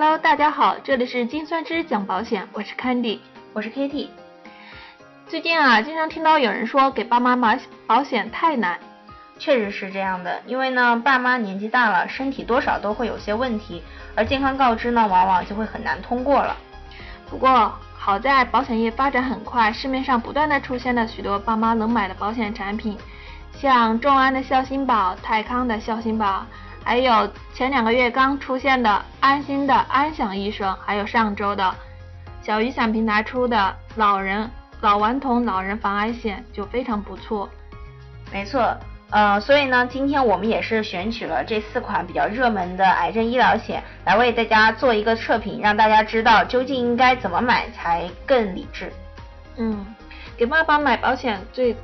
Hello，大家好，这里是金酸枝讲保险，我是 Candy，我是 Kitty。最近啊，经常听到有人说给爸妈买保险太难，确实是这样的，因为呢，爸妈年纪大了，身体多少都会有些问题，而健康告知呢，往往就会很难通过了。不过好在保险业发展很快，市面上不断的出现了许多爸妈能买的保险产品，像众安的孝心保、泰康的孝心保，还有前两个月刚出现的安心的安享医生，还有上周的小雨伞平台出的老人。老顽童老人防癌险就非常不错，没错，呃，所以呢，今天我们也是选取了这四款比较热门的癌症医疗险，来为大家做一个测评，让大家知道究竟应该怎么买才更理智。嗯，给爸爸买保险最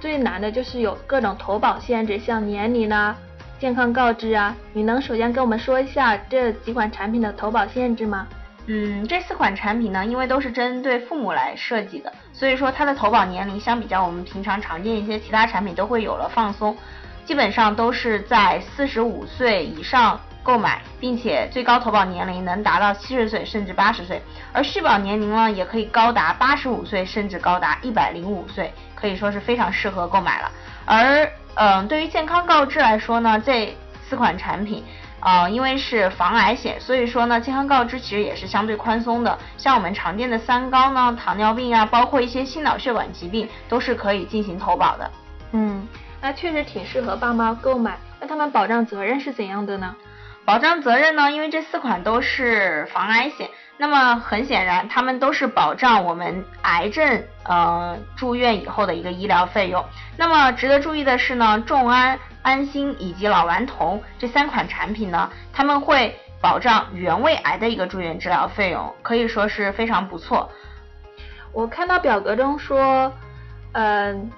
最难的就是有各种投保限制，像年龄啊、健康告知啊，你能首先跟我们说一下这几款产品的投保限制吗？嗯，这四款产品呢，因为都是针对父母来设计的，所以说它的投保年龄相比较我们平常常见一些其他产品都会有了放松，基本上都是在四十五岁以上购买，并且最高投保年龄能达到七十岁甚至八十岁，而续保年龄呢也可以高达八十五岁甚至高达一百零五岁，可以说是非常适合购买了。而嗯，对于健康告知来说呢，这四款产品。呃，因为是防癌险，所以说呢，健康告知其实也是相对宽松的。像我们常见的三高呢，糖尿病啊，包括一些心脑血管疾病，都是可以进行投保的。嗯，那确实挺适合爸妈购买。那他们保障责任是怎样的呢？保障责任呢，因为这四款都是防癌险。那么很显然，他们都是保障我们癌症呃住院以后的一个医疗费用。那么值得注意的是呢，众安、安心以及老顽童这三款产品呢，他们会保障原位癌的一个住院治疗费用，可以说是非常不错。我看到表格中说，嗯，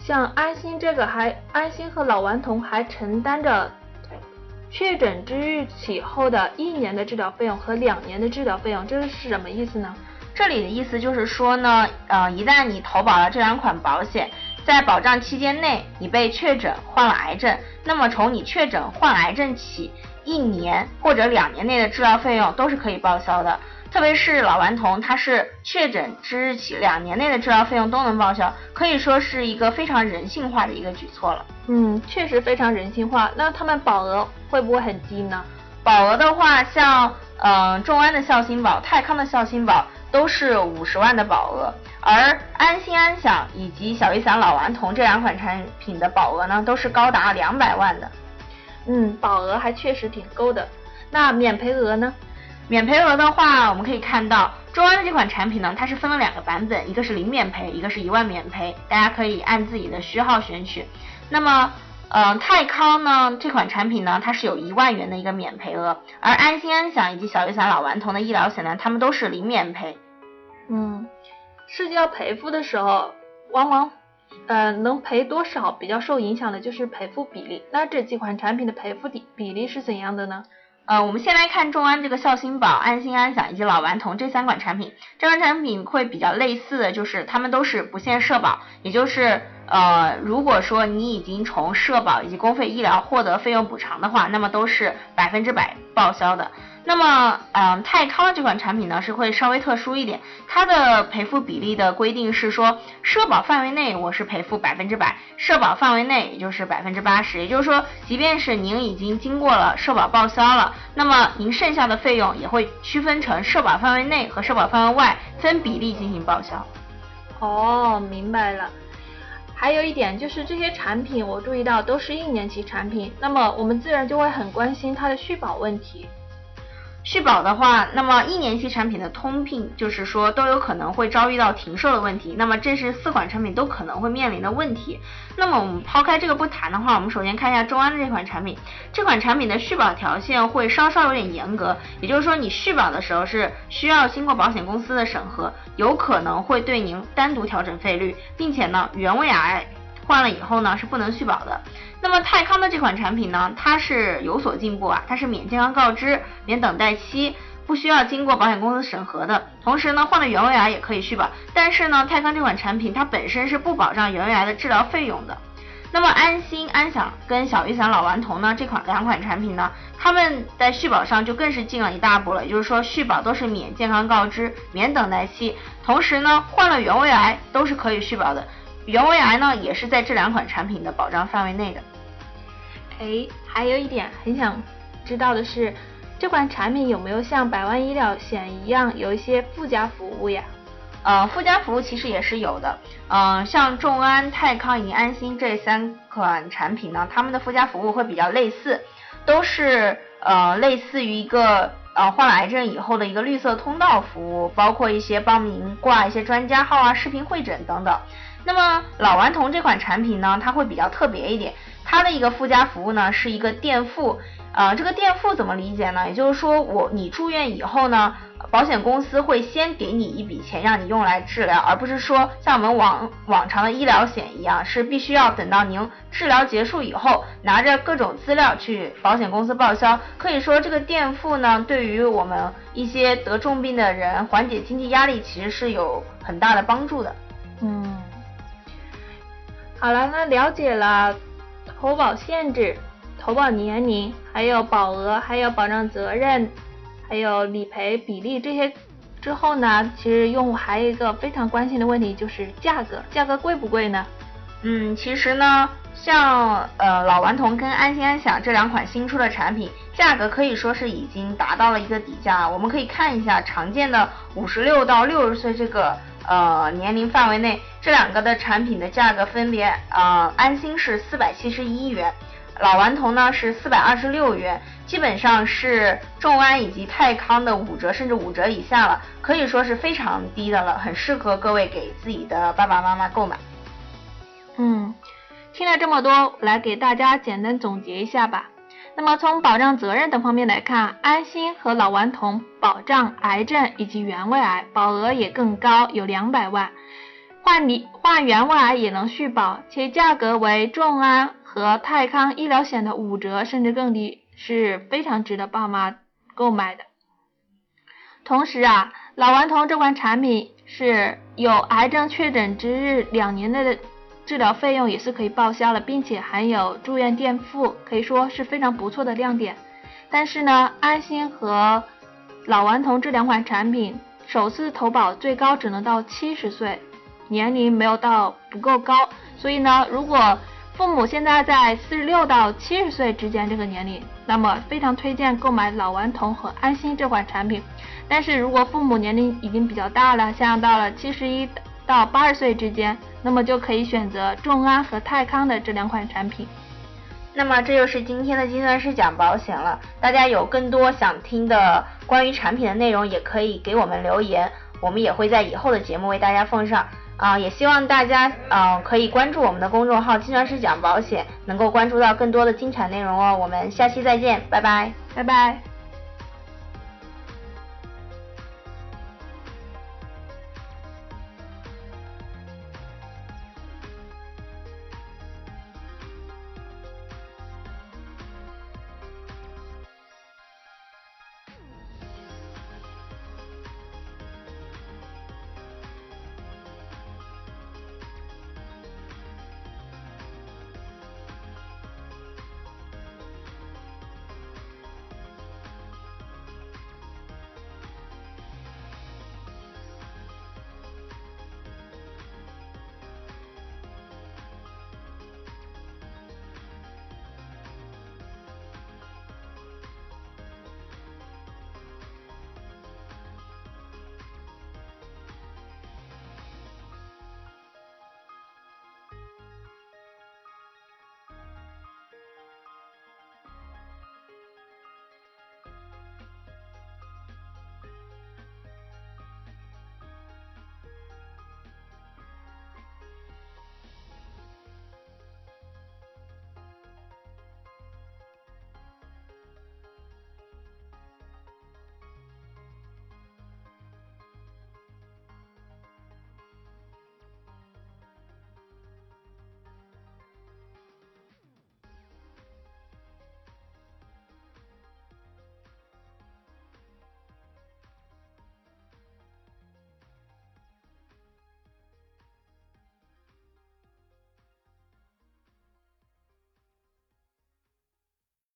像安心这个还安心和老顽童还承担着。确诊之日起后的一年的治疗费用和两年的治疗费用，这是什么意思呢？这里的意思就是说呢，呃，一旦你投保了这两款保险，在保障期间内你被确诊患了癌症，那么从你确诊患癌症起，一年或者两年内的治疗费用都是可以报销的。特别是老顽童，它是确诊之日起两年内的治疗费用都能报销，可以说是一个非常人性化的一个举措了。嗯，确实非常人性化。那他们保额会不会很低呢？保额的话，像嗯众安的孝心保、泰康的孝心保都是五十万的保额，而安心安享以及小雨伞老顽童这两款产品的保额呢，都是高达两百万的。嗯，保额还确实挺够的。那免赔额呢？免赔额的话，我们可以看到众安的这款产品呢，它是分了两个版本，一个是零免赔，一个是一万免赔，大家可以按自己的需要选取。那么，呃，泰康呢这款产品呢，它是有一万元的一个免赔额，而安心安享以及小雨伞老顽童的医疗险呢，他们都是零免赔。嗯，涉及到赔付的时候，往往呃能赔多少比较受影响的就是赔付比例。那这几款产品的赔付比比例是怎样的呢？呃，我们先来看众安这个孝心保、安心安享以及老顽童这三款产品，这款产品会比较类似的就是它们都是不限社保，也就是呃，如果说你已经从社保以及公费医疗获得费用补偿的话，那么都是百分之百报销的。那么，嗯，泰康这款产品呢是会稍微特殊一点，它的赔付比例的规定是说，社保范围内我是赔付百分之百，社保范围内也就是百分之八十，也就是说，即便是您已经经过了社保报销了，那么您剩下的费用也会区分成社保范围内和社保范围外分比例进行报销。哦，明白了。还有一点就是这些产品我注意到都是一年期产品，那么我们自然就会很关心它的续保问题。续保的话，那么一年期产品的通病就是说都有可能会遭遇到停售的问题。那么这是四款产品都可能会面临的问题。那么我们抛开这个不谈的话，我们首先看一下众安的这款产品。这款产品的续保条件会稍稍有点严格，也就是说你续保的时候是需要经过保险公司的审核，有可能会对您单独调整费率，并且呢原位癌换了以后呢是不能续保的。那么泰康的这款产品呢，它是有所进步啊，它是免健康告知、免等待期，不需要经过保险公司审核的。同时呢，患了原位癌也可以续保。但是呢，泰康这款产品它本身是不保障原位癌的治疗费用的。那么安心、安享跟小雨伞、老顽童呢这款两款产品呢，他们在续保上就更是进了一大步了，也就是说续保都是免健康告知、免等待期，同时呢患了原位癌都是可以续保的，原位癌呢也是在这两款产品的保障范围内的。哎，还有一点很想知道的是，这款产品有没有像百万医疗险一样有一些附加服务呀？呃，附加服务其实也是有的，嗯，像众安、泰康以及安心这三款产品呢，他们的附加服务会比较类似，都是呃类似于一个呃患癌症以后的一个绿色通道服务，包括一些帮您挂一些专家号啊、视频会诊等等。那么老顽童这款产品呢，它会比较特别一点，它的一个附加服务呢是一个垫付，呃，这个垫付怎么理解呢？也就是说我你住院以后呢。保险公司会先给你一笔钱，让你用来治疗，而不是说像我们往往常的医疗险一样，是必须要等到您治疗结束以后，拿着各种资料去保险公司报销。可以说，这个垫付呢，对于我们一些得重病的人缓解经济压力，其实是有很大的帮助的。嗯，好了，那了解了投保限制、投保年龄，还有保额，还有保障责任。还有理赔比例这些之后呢，其实用户还有一个非常关心的问题就是价格，价格贵不贵呢？嗯，其实呢，像呃老顽童跟安心安享这两款新出的产品，价格可以说是已经达到了一个底价。我们可以看一下常见的五十六到六十岁这个呃年龄范围内，这两个的产品的价格分别呃安心是四百七十一元。老顽童呢是四百二十六元，基本上是众安以及泰康的五折甚至五折以下了，可以说是非常低的了，很适合各位给自己的爸爸妈妈购买。嗯，听了这么多，来给大家简单总结一下吧。那么从保障责任等方面来看，安心和老顽童保障癌症以及原位癌，保额也更高，有两百万，患你患原位癌也能续保，且价格为众安。和泰康医疗险的五折甚至更低是非常值得爸妈购买的。同时啊，老顽童这款产品是有癌症确诊之日两年内的治疗费用也是可以报销的，并且含有住院垫付，可以说是非常不错的亮点。但是呢，安心和老顽童这两款产品首次投保最高只能到七十岁，年龄没有到不够高，所以呢，如果父母现在在四十六到七十岁之间这个年龄，那么非常推荐购买老顽童和安心这款产品。但是如果父母年龄已经比较大了，像到了七十一到八十岁之间，那么就可以选择众安和泰康的这两款产品。那么这就是今天的金算师讲保险了。大家有更多想听的关于产品的内容，也可以给我们留言，我们也会在以后的节目为大家奉上。啊，也希望大家啊可以关注我们的公众号“金算师讲保险”，能够关注到更多的精彩内容哦。我们下期再见，拜拜，拜拜。